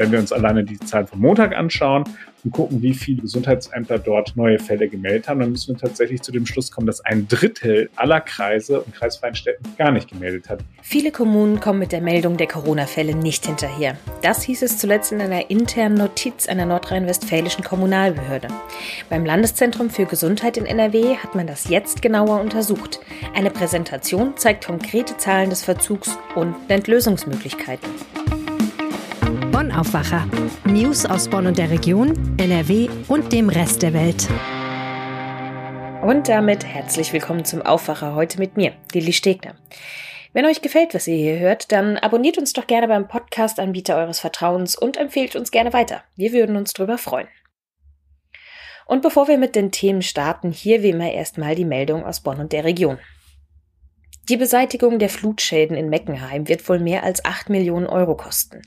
Wenn wir uns alleine die Zahlen vom Montag anschauen und gucken, wie viele Gesundheitsämter dort neue Fälle gemeldet haben, dann müssen wir tatsächlich zu dem Schluss kommen, dass ein Drittel aller Kreise und kreisfreien Städten gar nicht gemeldet hat. Viele Kommunen kommen mit der Meldung der Corona-Fälle nicht hinterher. Das hieß es zuletzt in einer internen Notiz einer nordrhein-westfälischen Kommunalbehörde. Beim Landeszentrum für Gesundheit in NRW hat man das jetzt genauer untersucht. Eine Präsentation zeigt konkrete Zahlen des Verzugs und nennt Lösungsmöglichkeiten. Bonn Aufwacher. News aus Bonn und der Region, NRW und dem Rest der Welt. Und damit herzlich willkommen zum Aufwacher heute mit mir, Lilly Stegner. Wenn euch gefällt, was ihr hier hört, dann abonniert uns doch gerne beim Podcast-Anbieter eures Vertrauens und empfehlt uns gerne weiter. Wir würden uns drüber freuen. Und bevor wir mit den Themen starten, hier wie immer erstmal die Meldung aus Bonn und der Region. Die Beseitigung der Flutschäden in Meckenheim wird wohl mehr als 8 Millionen Euro kosten.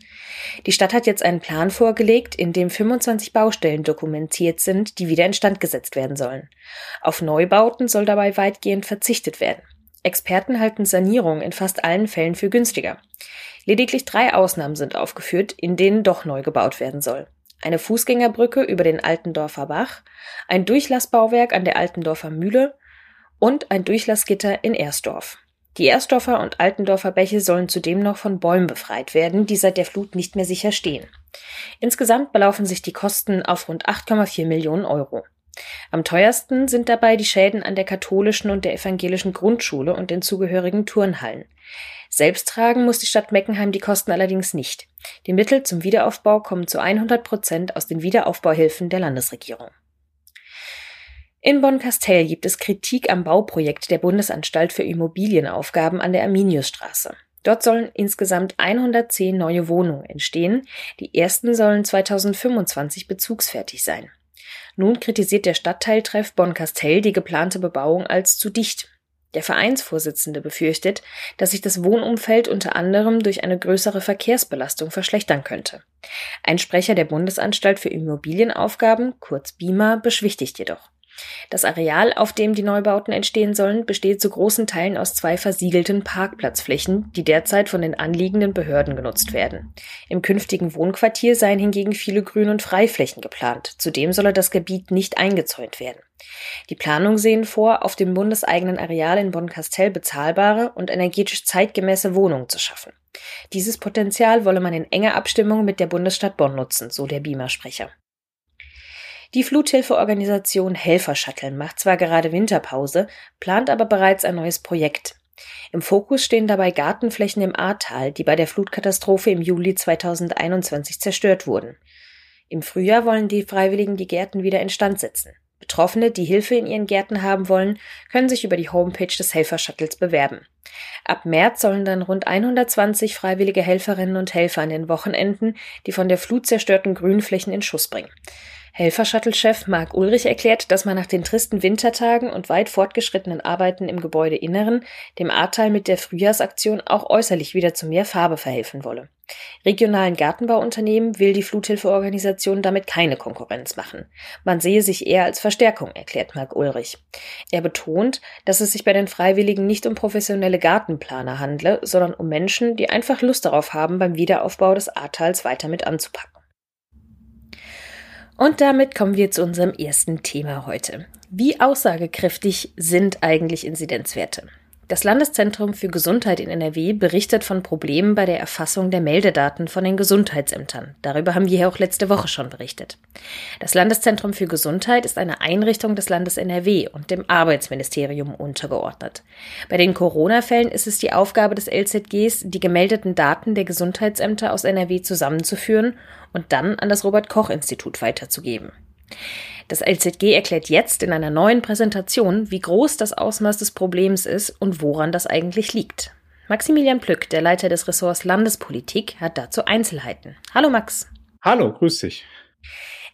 Die Stadt hat jetzt einen Plan vorgelegt, in dem 25 Baustellen dokumentiert sind, die wieder instand gesetzt werden sollen. Auf Neubauten soll dabei weitgehend verzichtet werden. Experten halten Sanierung in fast allen Fällen für günstiger. Lediglich drei Ausnahmen sind aufgeführt, in denen doch neu gebaut werden soll. Eine Fußgängerbrücke über den Altendorfer Bach, ein Durchlassbauwerk an der Altendorfer Mühle und ein Durchlassgitter in Ersdorf. Die Ersdorfer und Altendorfer Bäche sollen zudem noch von Bäumen befreit werden, die seit der Flut nicht mehr sicher stehen. Insgesamt belaufen sich die Kosten auf rund 8,4 Millionen Euro. Am teuersten sind dabei die Schäden an der katholischen und der evangelischen Grundschule und den zugehörigen Turnhallen. Selbst tragen muss die Stadt Meckenheim die Kosten allerdings nicht. Die Mittel zum Wiederaufbau kommen zu 100 Prozent aus den Wiederaufbauhilfen der Landesregierung. In Bonn-Castell gibt es Kritik am Bauprojekt der Bundesanstalt für Immobilienaufgaben an der Arminiusstraße. Dort sollen insgesamt 110 neue Wohnungen entstehen. Die ersten sollen 2025 bezugsfertig sein. Nun kritisiert der Stadtteiltreff Bonn-Castell die geplante Bebauung als zu dicht. Der Vereinsvorsitzende befürchtet, dass sich das Wohnumfeld unter anderem durch eine größere Verkehrsbelastung verschlechtern könnte. Ein Sprecher der Bundesanstalt für Immobilienaufgaben, kurz BIMA, beschwichtigt jedoch. Das Areal, auf dem die Neubauten entstehen sollen, besteht zu großen Teilen aus zwei versiegelten Parkplatzflächen, die derzeit von den anliegenden Behörden genutzt werden. Im künftigen Wohnquartier seien hingegen viele Grün- und Freiflächen geplant. Zudem solle das Gebiet nicht eingezäunt werden. Die Planungen sehen vor, auf dem bundeseigenen Areal in Bonn-Castell bezahlbare und energetisch zeitgemäße Wohnungen zu schaffen. Dieses Potenzial wolle man in enger Abstimmung mit der Bundesstadt Bonn nutzen, so der BIMA-Sprecher. Die Fluthilfeorganisation Helfershuttle macht zwar gerade Winterpause, plant aber bereits ein neues Projekt. Im Fokus stehen dabei Gartenflächen im Ahrtal, die bei der Flutkatastrophe im Juli 2021 zerstört wurden. Im Frühjahr wollen die Freiwilligen die Gärten wieder instand setzen. Betroffene, die Hilfe in ihren Gärten haben wollen, können sich über die Homepage des Helfershuttles bewerben. Ab März sollen dann rund 120 freiwillige Helferinnen und Helfer an den Wochenenden die von der Flut zerstörten Grünflächen in Schuss bringen. Helfer-Shuttle-Chef Marc Ulrich erklärt, dass man nach den tristen Wintertagen und weit fortgeschrittenen Arbeiten im Gebäudeinneren dem Ahrtal mit der Frühjahrsaktion auch äußerlich wieder zu mehr Farbe verhelfen wolle. Regionalen Gartenbauunternehmen will die Fluthilfeorganisation damit keine Konkurrenz machen. Man sehe sich eher als Verstärkung, erklärt Marc Ulrich. Er betont, dass es sich bei den Freiwilligen nicht um professionelle Gartenplaner handle, sondern um Menschen, die einfach Lust darauf haben, beim Wiederaufbau des Ahrtals weiter mit anzupacken. Und damit kommen wir zu unserem ersten Thema heute. Wie aussagekräftig sind eigentlich Inzidenzwerte? Das Landeszentrum für Gesundheit in NRW berichtet von Problemen bei der Erfassung der Meldedaten von den Gesundheitsämtern. Darüber haben wir ja auch letzte Woche schon berichtet. Das Landeszentrum für Gesundheit ist eine Einrichtung des Landes NRW und dem Arbeitsministerium untergeordnet. Bei den Corona-Fällen ist es die Aufgabe des LZGs, die gemeldeten Daten der Gesundheitsämter aus NRW zusammenzuführen und dann an das Robert Koch Institut weiterzugeben. Das LZG erklärt jetzt in einer neuen Präsentation, wie groß das Ausmaß des Problems ist und woran das eigentlich liegt. Maximilian Plück, der Leiter des Ressorts Landespolitik, hat dazu Einzelheiten. Hallo Max. Hallo, grüß dich.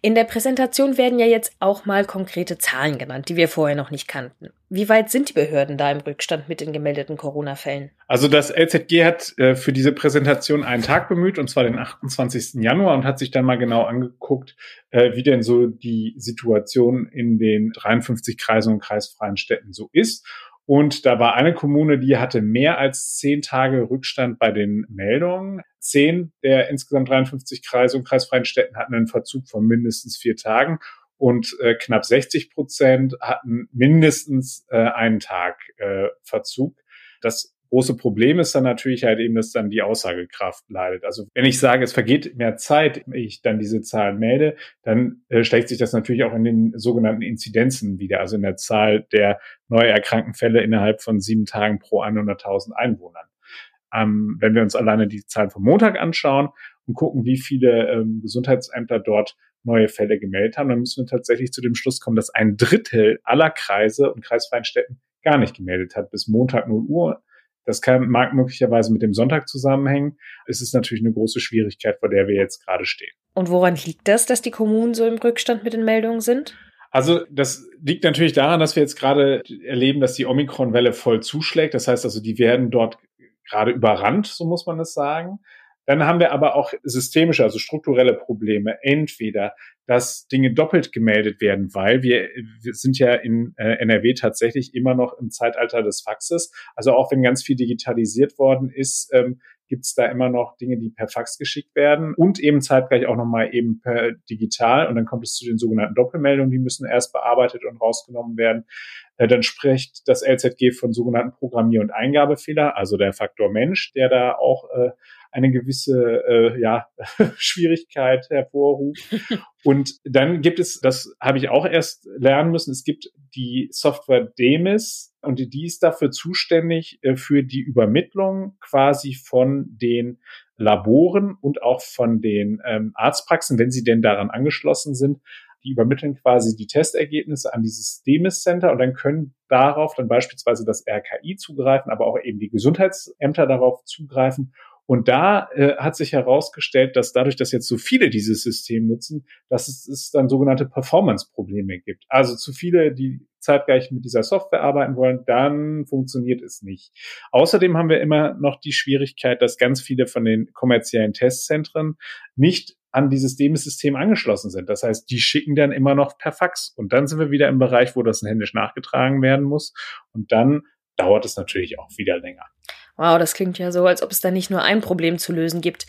In der Präsentation werden ja jetzt auch mal konkrete Zahlen genannt, die wir vorher noch nicht kannten. Wie weit sind die Behörden da im Rückstand mit den gemeldeten Corona-Fällen? Also das LZG hat äh, für diese Präsentation einen Tag bemüht, und zwar den 28. Januar, und hat sich dann mal genau angeguckt, äh, wie denn so die Situation in den 53 Kreisen und kreisfreien Städten so ist Und da war eine Kommune, die hatte mehr als zehn Tage Rückstand bei den Meldungen. Zehn der insgesamt 53 Kreise und kreisfreien Städten hatten einen Verzug von mindestens vier Tagen und äh, knapp 60 Prozent hatten mindestens äh, einen Tag äh, Verzug. Das große Problem ist dann natürlich halt eben, dass dann die Aussagekraft leidet. Also wenn ich sage, es vergeht mehr Zeit, ich dann diese Zahlen melde, dann äh, schlägt sich das natürlich auch in den sogenannten Inzidenzen wieder, also in der Zahl der neu erkrankten Fälle innerhalb von sieben Tagen pro 100.000 Einwohnern. Ähm, wenn wir uns alleine die Zahlen vom Montag anschauen und gucken, wie viele ähm, Gesundheitsämter dort neue Fälle gemeldet haben, dann müssen wir tatsächlich zu dem Schluss kommen, dass ein Drittel aller Kreise und kreisfreien Städten gar nicht gemeldet hat bis Montag 0 Uhr. Das kann, mag möglicherweise mit dem Sonntag zusammenhängen. Es ist natürlich eine große Schwierigkeit, vor der wir jetzt gerade stehen. Und woran liegt das, dass die Kommunen so im Rückstand mit den Meldungen sind? Also das liegt natürlich daran, dass wir jetzt gerade erleben, dass die Omikron-Welle voll zuschlägt. Das heißt also, die werden dort gerade überrannt, so muss man es sagen. Dann haben wir aber auch systemische, also strukturelle Probleme. Entweder, dass Dinge doppelt gemeldet werden, weil wir, wir sind ja in äh, NRW tatsächlich immer noch im Zeitalter des Faxes. Also auch wenn ganz viel digitalisiert worden ist, ähm, gibt es da immer noch Dinge, die per Fax geschickt werden und eben zeitgleich auch nochmal eben per digital. Und dann kommt es zu den sogenannten Doppelmeldungen, die müssen erst bearbeitet und rausgenommen werden. Äh, dann spricht das LZG von sogenannten Programmier- und Eingabefehler, also der Faktor Mensch, der da auch äh, eine gewisse äh, ja, Schwierigkeit hervorruft. Und dann gibt es, das habe ich auch erst lernen müssen, es gibt die Software Demis und die ist dafür zuständig äh, für die Übermittlung quasi von den Laboren und auch von den ähm, Arztpraxen, wenn sie denn daran angeschlossen sind. Die übermitteln quasi die Testergebnisse an dieses Demis Center und dann können darauf dann beispielsweise das RKI zugreifen, aber auch eben die Gesundheitsämter darauf zugreifen und da äh, hat sich herausgestellt, dass dadurch, dass jetzt so viele dieses System nutzen, dass es, es dann sogenannte Performance-Probleme gibt. Also zu viele, die zeitgleich mit dieser Software arbeiten wollen, dann funktioniert es nicht. Außerdem haben wir immer noch die Schwierigkeit, dass ganz viele von den kommerziellen Testzentren nicht an dieses DEMIS-System angeschlossen sind. Das heißt, die schicken dann immer noch per Fax. Und dann sind wir wieder im Bereich, wo das händisch nachgetragen werden muss. Und dann dauert es natürlich auch wieder länger. Wow, das klingt ja so, als ob es da nicht nur ein Problem zu lösen gibt.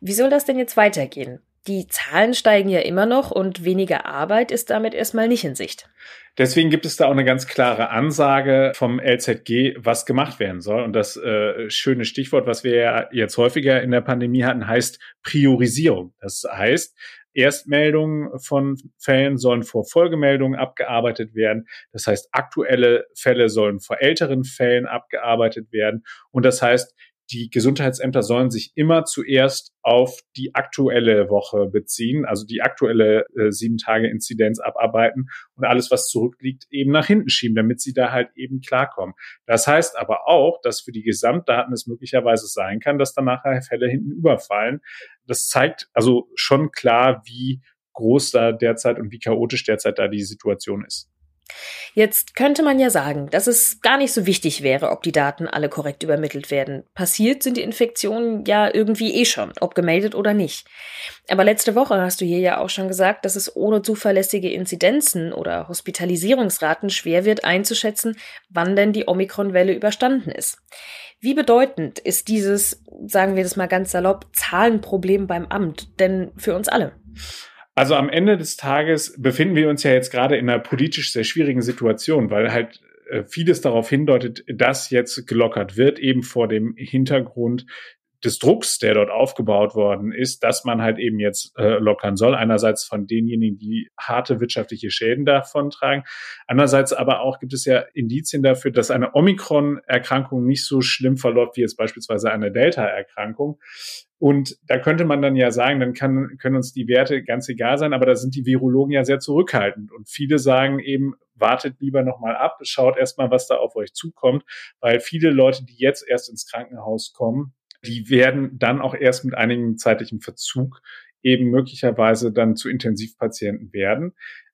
Wie soll das denn jetzt weitergehen? Die Zahlen steigen ja immer noch und weniger Arbeit ist damit erstmal nicht in Sicht. Deswegen gibt es da auch eine ganz klare Ansage vom LZG, was gemacht werden soll. Und das äh, schöne Stichwort, was wir ja jetzt häufiger in der Pandemie hatten, heißt Priorisierung. Das heißt, Erstmeldungen von Fällen sollen vor Folgemeldungen abgearbeitet werden. Das heißt, aktuelle Fälle sollen vor älteren Fällen abgearbeitet werden. Und das heißt, die Gesundheitsämter sollen sich immer zuerst auf die aktuelle Woche beziehen, also die aktuelle äh, sieben Tage Inzidenz abarbeiten und alles, was zurückliegt, eben nach hinten schieben, damit sie da halt eben klarkommen. Das heißt aber auch, dass für die Gesamtdaten es möglicherweise sein kann, dass dann nachher Fälle hinten überfallen. Das zeigt also schon klar, wie groß da derzeit und wie chaotisch derzeit da die Situation ist. Jetzt könnte man ja sagen, dass es gar nicht so wichtig wäre, ob die Daten alle korrekt übermittelt werden. Passiert sind die Infektionen ja irgendwie eh schon, ob gemeldet oder nicht. Aber letzte Woche hast du hier ja auch schon gesagt, dass es ohne zuverlässige Inzidenzen oder Hospitalisierungsraten schwer wird einzuschätzen, wann denn die Omikron-Welle überstanden ist. Wie bedeutend ist dieses, sagen wir das mal ganz salopp, Zahlenproblem beim Amt denn für uns alle? Also am Ende des Tages befinden wir uns ja jetzt gerade in einer politisch sehr schwierigen Situation, weil halt äh, vieles darauf hindeutet, dass jetzt gelockert wird, eben vor dem Hintergrund des Drucks, der dort aufgebaut worden ist, dass man halt eben jetzt äh, lockern soll. Einerseits von denjenigen, die harte wirtschaftliche Schäden davon tragen. Andererseits aber auch gibt es ja Indizien dafür, dass eine Omikron-Erkrankung nicht so schlimm verläuft wie jetzt beispielsweise eine Delta-Erkrankung. Und da könnte man dann ja sagen, dann kann, können uns die Werte ganz egal sein, aber da sind die Virologen ja sehr zurückhaltend. Und viele sagen eben, wartet lieber nochmal ab, schaut erstmal, was da auf euch zukommt, weil viele Leute, die jetzt erst ins Krankenhaus kommen, die werden dann auch erst mit einigem zeitlichen Verzug eben möglicherweise dann zu Intensivpatienten werden.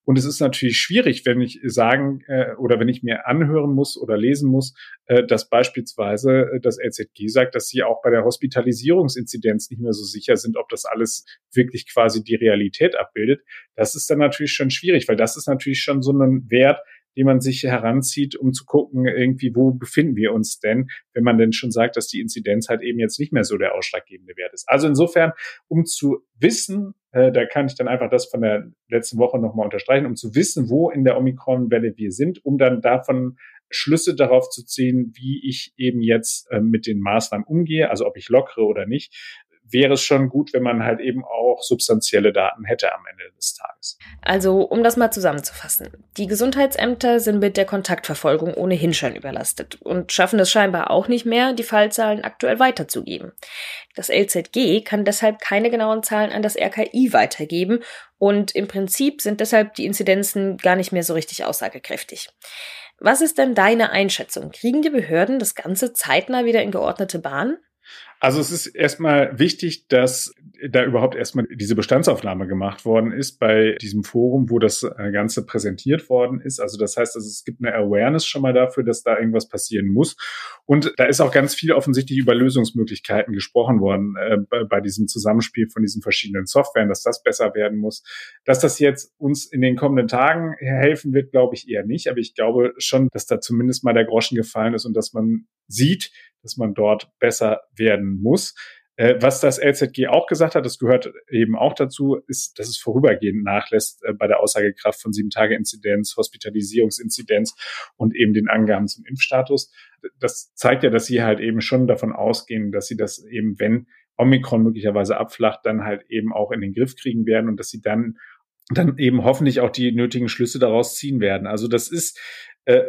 Und es ist natürlich schwierig, wenn ich sagen äh, oder wenn ich mir anhören muss oder lesen muss, äh, dass beispielsweise äh, das LZG sagt, dass sie auch bei der Hospitalisierungsinzidenz nicht mehr so sicher sind, ob das alles wirklich quasi die Realität abbildet. Das ist dann natürlich schon schwierig, weil das ist natürlich schon so ein Wert, die man sich heranzieht, um zu gucken, irgendwie, wo befinden wir uns denn, wenn man denn schon sagt, dass die Inzidenz halt eben jetzt nicht mehr so der ausschlaggebende Wert ist. Also insofern, um zu wissen, äh, da kann ich dann einfach das von der letzten Woche nochmal unterstreichen, um zu wissen, wo in der Omikron-Welle wir sind, um dann davon Schlüsse darauf zu ziehen, wie ich eben jetzt äh, mit den Maßnahmen umgehe, also ob ich lockere oder nicht, wäre es schon gut, wenn man halt eben auch substanzielle Daten hätte am Ende des Tages. Also, um das mal zusammenzufassen. Die Gesundheitsämter sind mit der Kontaktverfolgung ohnehin schon überlastet und schaffen es scheinbar auch nicht mehr, die Fallzahlen aktuell weiterzugeben. Das LZG kann deshalb keine genauen Zahlen an das RKI weitergeben und im Prinzip sind deshalb die Inzidenzen gar nicht mehr so richtig aussagekräftig. Was ist denn deine Einschätzung? Kriegen die Behörden das Ganze zeitnah wieder in geordnete Bahn? Also es ist erstmal wichtig, dass da überhaupt erstmal diese Bestandsaufnahme gemacht worden ist bei diesem Forum, wo das äh, Ganze präsentiert worden ist. Also das heißt, also es gibt eine Awareness schon mal dafür, dass da irgendwas passieren muss. Und da ist auch ganz viel offensichtlich über Lösungsmöglichkeiten gesprochen worden äh, bei, bei diesem Zusammenspiel von diesen verschiedenen Softwaren, dass das besser werden muss. Dass das jetzt uns in den kommenden Tagen helfen wird, glaube ich eher nicht. Aber ich glaube schon, dass da zumindest mal der Groschen gefallen ist und dass man sieht, dass man dort besser werden muss. Äh, was das LZG auch gesagt hat, das gehört eben auch dazu, ist, dass es vorübergehend nachlässt äh, bei der Aussagekraft von sieben Tage Inzidenz, Hospitalisierungsinzidenz und eben den Angaben zum Impfstatus. Das zeigt ja, dass sie halt eben schon davon ausgehen, dass sie das eben, wenn Omikron möglicherweise abflacht, dann halt eben auch in den Griff kriegen werden und dass sie dann dann eben hoffentlich auch die nötigen Schlüsse daraus ziehen werden. Also das ist äh,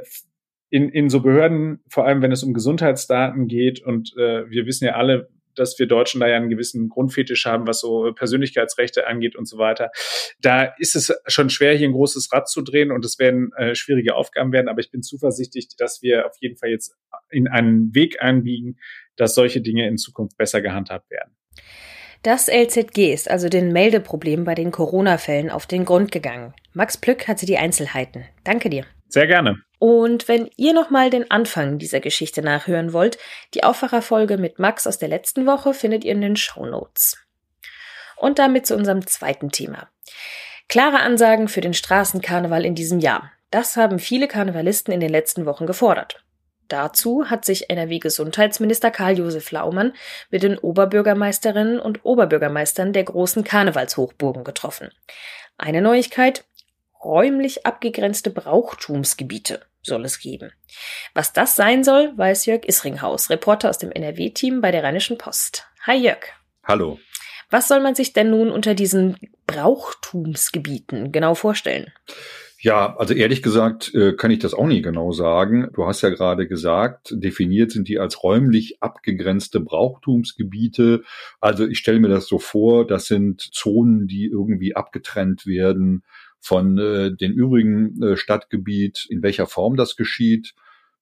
in, in so Behörden, vor allem wenn es um Gesundheitsdaten geht, und äh, wir wissen ja alle, dass wir Deutschen da ja einen gewissen Grundfetisch haben, was so Persönlichkeitsrechte angeht und so weiter. Da ist es schon schwer, hier ein großes Rad zu drehen und es werden äh, schwierige Aufgaben werden, aber ich bin zuversichtlich, dass wir auf jeden Fall jetzt in einen Weg einbiegen, dass solche Dinge in Zukunft besser gehandhabt werden. Das LZG ist also den Meldeproblemen bei den Corona-Fällen auf den Grund gegangen. Max Plück hatte die Einzelheiten. Danke dir. Sehr gerne. Und wenn ihr nochmal den Anfang dieser Geschichte nachhören wollt, die Aufwacherfolge mit Max aus der letzten Woche findet ihr in den Show Notes. Und damit zu unserem zweiten Thema. Klare Ansagen für den Straßenkarneval in diesem Jahr. Das haben viele Karnevalisten in den letzten Wochen gefordert. Dazu hat sich NRW-Gesundheitsminister Karl-Josef Laumann mit den Oberbürgermeisterinnen und Oberbürgermeistern der großen Karnevalshochburgen getroffen. Eine Neuigkeit, räumlich abgegrenzte Brauchtumsgebiete soll es geben. Was das sein soll, weiß Jörg Isringhaus, Reporter aus dem NRW-Team bei der Rheinischen Post. Hi Jörg. Hallo. Was soll man sich denn nun unter diesen Brauchtumsgebieten genau vorstellen? Ja, also ehrlich gesagt äh, kann ich das auch nie genau sagen. Du hast ja gerade gesagt, definiert sind die als räumlich abgegrenzte Brauchtumsgebiete. Also ich stelle mir das so vor, das sind Zonen, die irgendwie abgetrennt werden von äh, den übrigen äh, Stadtgebiet. In welcher Form das geschieht,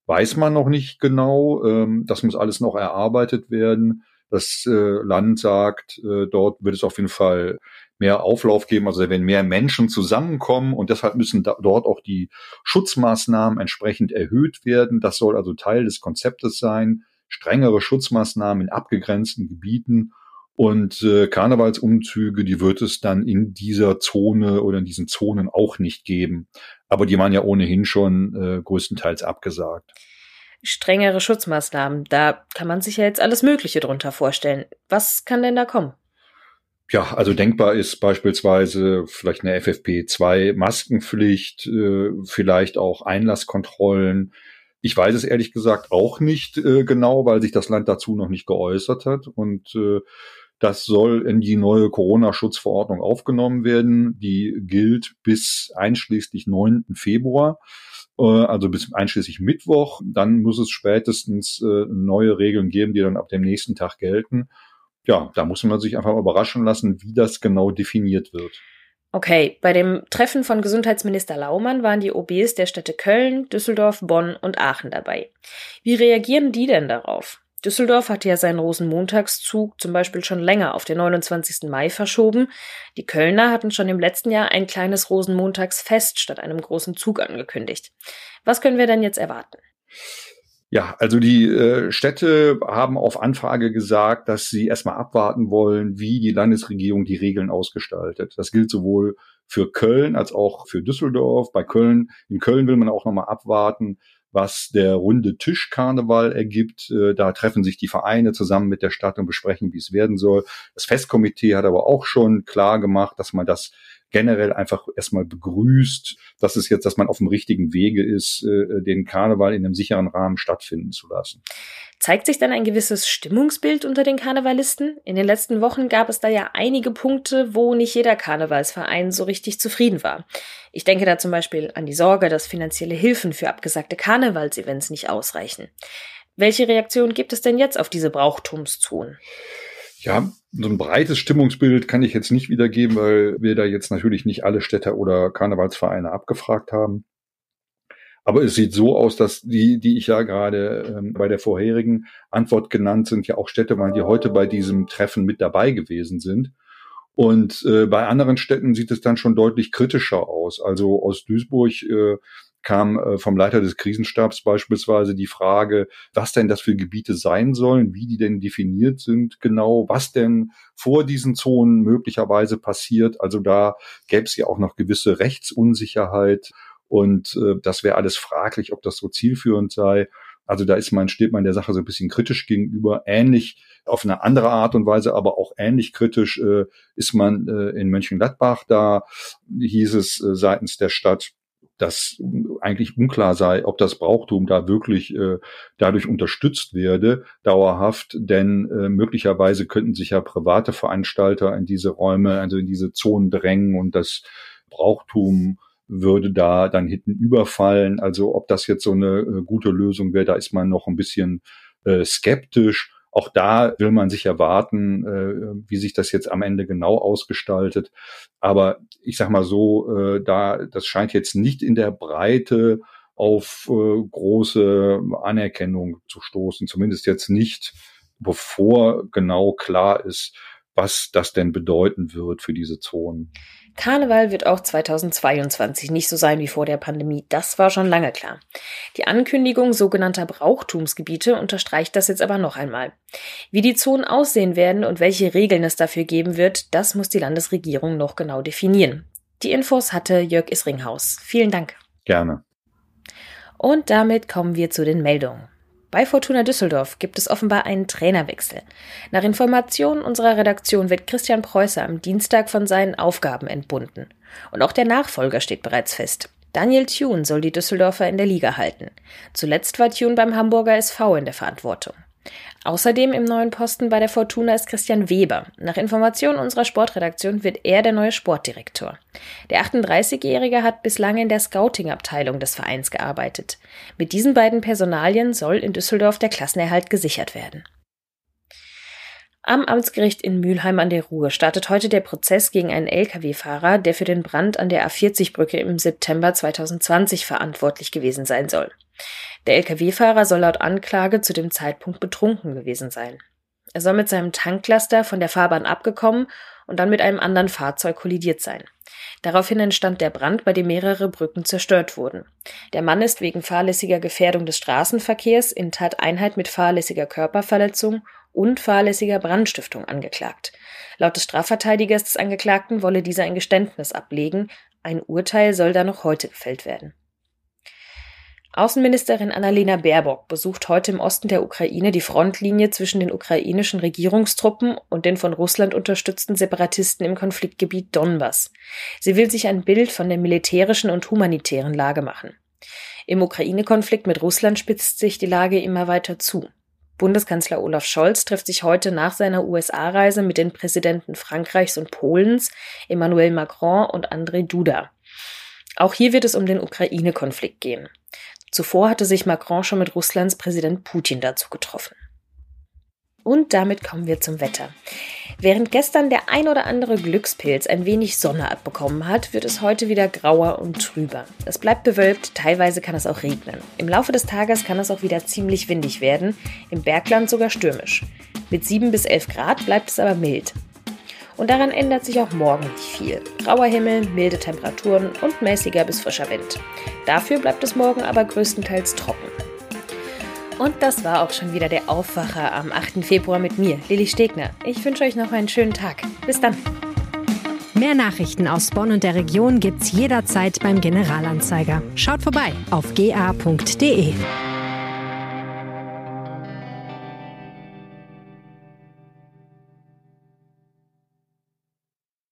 weiß man noch nicht genau. Ähm, das muss alles noch erarbeitet werden. Das äh, Land sagt, äh, dort wird es auf jeden Fall mehr Auflauf geben, also wenn mehr Menschen zusammenkommen und deshalb müssen da, dort auch die Schutzmaßnahmen entsprechend erhöht werden. Das soll also Teil des Konzeptes sein. Strengere Schutzmaßnahmen in abgegrenzten Gebieten und äh, Karnevalsumzüge, die wird es dann in dieser Zone oder in diesen Zonen auch nicht geben. Aber die waren ja ohnehin schon äh, größtenteils abgesagt. Strengere Schutzmaßnahmen, da kann man sich ja jetzt alles Mögliche drunter vorstellen. Was kann denn da kommen? Ja, also denkbar ist beispielsweise vielleicht eine FFP2-Maskenpflicht, äh, vielleicht auch Einlasskontrollen. Ich weiß es ehrlich gesagt auch nicht äh, genau, weil sich das Land dazu noch nicht geäußert hat. Und äh, das soll in die neue Corona-Schutzverordnung aufgenommen werden. Die gilt bis einschließlich 9. Februar, äh, also bis einschließlich Mittwoch. Dann muss es spätestens äh, neue Regeln geben, die dann ab dem nächsten Tag gelten. Ja, da muss man sich einfach überraschen lassen, wie das genau definiert wird. Okay, bei dem Treffen von Gesundheitsminister Laumann waren die OBs der Städte Köln, Düsseldorf, Bonn und Aachen dabei. Wie reagieren die denn darauf? Düsseldorf hatte ja seinen Rosenmontagszug zum Beispiel schon länger auf den 29. Mai verschoben. Die Kölner hatten schon im letzten Jahr ein kleines Rosenmontagsfest statt einem großen Zug angekündigt. Was können wir denn jetzt erwarten? Ja, also die äh, Städte haben auf Anfrage gesagt, dass sie erstmal abwarten wollen, wie die Landesregierung die Regeln ausgestaltet. Das gilt sowohl für Köln als auch für Düsseldorf. Bei Köln, in Köln will man auch nochmal abwarten, was der runde Tischkarneval ergibt. Äh, da treffen sich die Vereine zusammen mit der Stadt und besprechen, wie es werden soll. Das Festkomitee hat aber auch schon klar gemacht, dass man das generell einfach erstmal begrüßt, dass es jetzt, dass man auf dem richtigen Wege ist, äh, den Karneval in einem sicheren Rahmen stattfinden zu lassen. Zeigt sich dann ein gewisses Stimmungsbild unter den Karnevalisten? In den letzten Wochen gab es da ja einige Punkte, wo nicht jeder Karnevalsverein so richtig zufrieden war. Ich denke da zum Beispiel an die Sorge, dass finanzielle Hilfen für abgesagte Karnevalsevents nicht ausreichen. Welche Reaktion gibt es denn jetzt auf diese Brauchtumszonen? Ja, so ein breites Stimmungsbild kann ich jetzt nicht wiedergeben, weil wir da jetzt natürlich nicht alle Städte oder Karnevalsvereine abgefragt haben. Aber es sieht so aus, dass die, die ich ja gerade ähm, bei der vorherigen Antwort genannt sind, ja auch Städte waren, die heute bei diesem Treffen mit dabei gewesen sind. Und äh, bei anderen Städten sieht es dann schon deutlich kritischer aus. Also aus Duisburg äh, kam äh, vom Leiter des Krisenstabs beispielsweise die Frage, was denn das für Gebiete sein sollen, wie die denn definiert sind genau, was denn vor diesen Zonen möglicherweise passiert. Also da gäbe es ja auch noch gewisse Rechtsunsicherheit und äh, das wäre alles fraglich, ob das so zielführend sei. Also da ist man, steht man der Sache so ein bisschen kritisch gegenüber. Ähnlich auf eine andere Art und Weise, aber auch ähnlich kritisch äh, ist man äh, in Mönchengladbach. Da hieß es äh, seitens der Stadt, dass eigentlich unklar sei, ob das Brauchtum da wirklich äh, dadurch unterstützt werde, dauerhaft, denn äh, möglicherweise könnten sich ja private Veranstalter in diese Räume, also in diese Zonen drängen und das Brauchtum würde da dann hinten überfallen. Also ob das jetzt so eine äh, gute Lösung wäre, da ist man noch ein bisschen äh, skeptisch. Auch da will man sich erwarten, äh, wie sich das jetzt am Ende genau ausgestaltet. Aber ich sag mal so, äh, da das scheint jetzt nicht in der Breite auf äh, große Anerkennung zu stoßen, zumindest jetzt nicht, bevor genau klar ist, was das denn bedeuten wird für diese Zonen. Karneval wird auch 2022 nicht so sein wie vor der Pandemie. Das war schon lange klar. Die Ankündigung sogenannter Brauchtumsgebiete unterstreicht das jetzt aber noch einmal. Wie die Zonen aussehen werden und welche Regeln es dafür geben wird, das muss die Landesregierung noch genau definieren. Die Infos hatte Jörg Isringhaus. Vielen Dank. Gerne. Und damit kommen wir zu den Meldungen. Bei Fortuna Düsseldorf gibt es offenbar einen Trainerwechsel. Nach Informationen unserer Redaktion wird Christian Preußer am Dienstag von seinen Aufgaben entbunden. Und auch der Nachfolger steht bereits fest. Daniel Thune soll die Düsseldorfer in der Liga halten. Zuletzt war Thune beim Hamburger SV in der Verantwortung. Außerdem im neuen Posten bei der Fortuna ist Christian Weber. Nach Informationen unserer Sportredaktion wird er der neue Sportdirektor. Der 38-Jährige hat bislang in der Scouting-Abteilung des Vereins gearbeitet. Mit diesen beiden Personalien soll in Düsseldorf der Klassenerhalt gesichert werden. Am Amtsgericht in Mülheim an der Ruhr startet heute der Prozess gegen einen Lkw-Fahrer, der für den Brand an der A40-Brücke im September 2020 verantwortlich gewesen sein soll. Der Lkw-Fahrer soll laut Anklage zu dem Zeitpunkt betrunken gewesen sein. Er soll mit seinem Tanklaster von der Fahrbahn abgekommen und dann mit einem anderen Fahrzeug kollidiert sein. Daraufhin entstand der Brand, bei dem mehrere Brücken zerstört wurden. Der Mann ist wegen fahrlässiger Gefährdung des Straßenverkehrs in Tateinheit mit fahrlässiger Körperverletzung und fahrlässiger Brandstiftung angeklagt. Laut des Strafverteidigers des Angeklagten wolle dieser ein Geständnis ablegen. Ein Urteil soll da noch heute gefällt werden. Außenministerin Annalena Baerbock besucht heute im Osten der Ukraine die Frontlinie zwischen den ukrainischen Regierungstruppen und den von Russland unterstützten Separatisten im Konfliktgebiet Donbass. Sie will sich ein Bild von der militärischen und humanitären Lage machen. Im Ukraine-Konflikt mit Russland spitzt sich die Lage immer weiter zu. Bundeskanzler Olaf Scholz trifft sich heute nach seiner USA-Reise mit den Präsidenten Frankreichs und Polens, Emmanuel Macron und André Duda. Auch hier wird es um den Ukraine-Konflikt gehen. Zuvor hatte sich Macron schon mit Russlands Präsident Putin dazu getroffen. Und damit kommen wir zum Wetter. Während gestern der ein oder andere Glückspilz ein wenig Sonne abbekommen hat, wird es heute wieder grauer und trüber. Es bleibt bewölkt, teilweise kann es auch regnen. Im Laufe des Tages kann es auch wieder ziemlich windig werden, im Bergland sogar stürmisch. Mit 7 bis 11 Grad bleibt es aber mild. Und daran ändert sich auch morgen nicht viel. Grauer Himmel, milde Temperaturen und mäßiger bis frischer Wind. Dafür bleibt es morgen aber größtenteils trocken. Und das war auch schon wieder der Aufwacher am 8. Februar mit mir, Lilly Stegner. Ich wünsche euch noch einen schönen Tag. Bis dann. Mehr Nachrichten aus Bonn und der Region gibt's jederzeit beim Generalanzeiger. Schaut vorbei auf ga.de.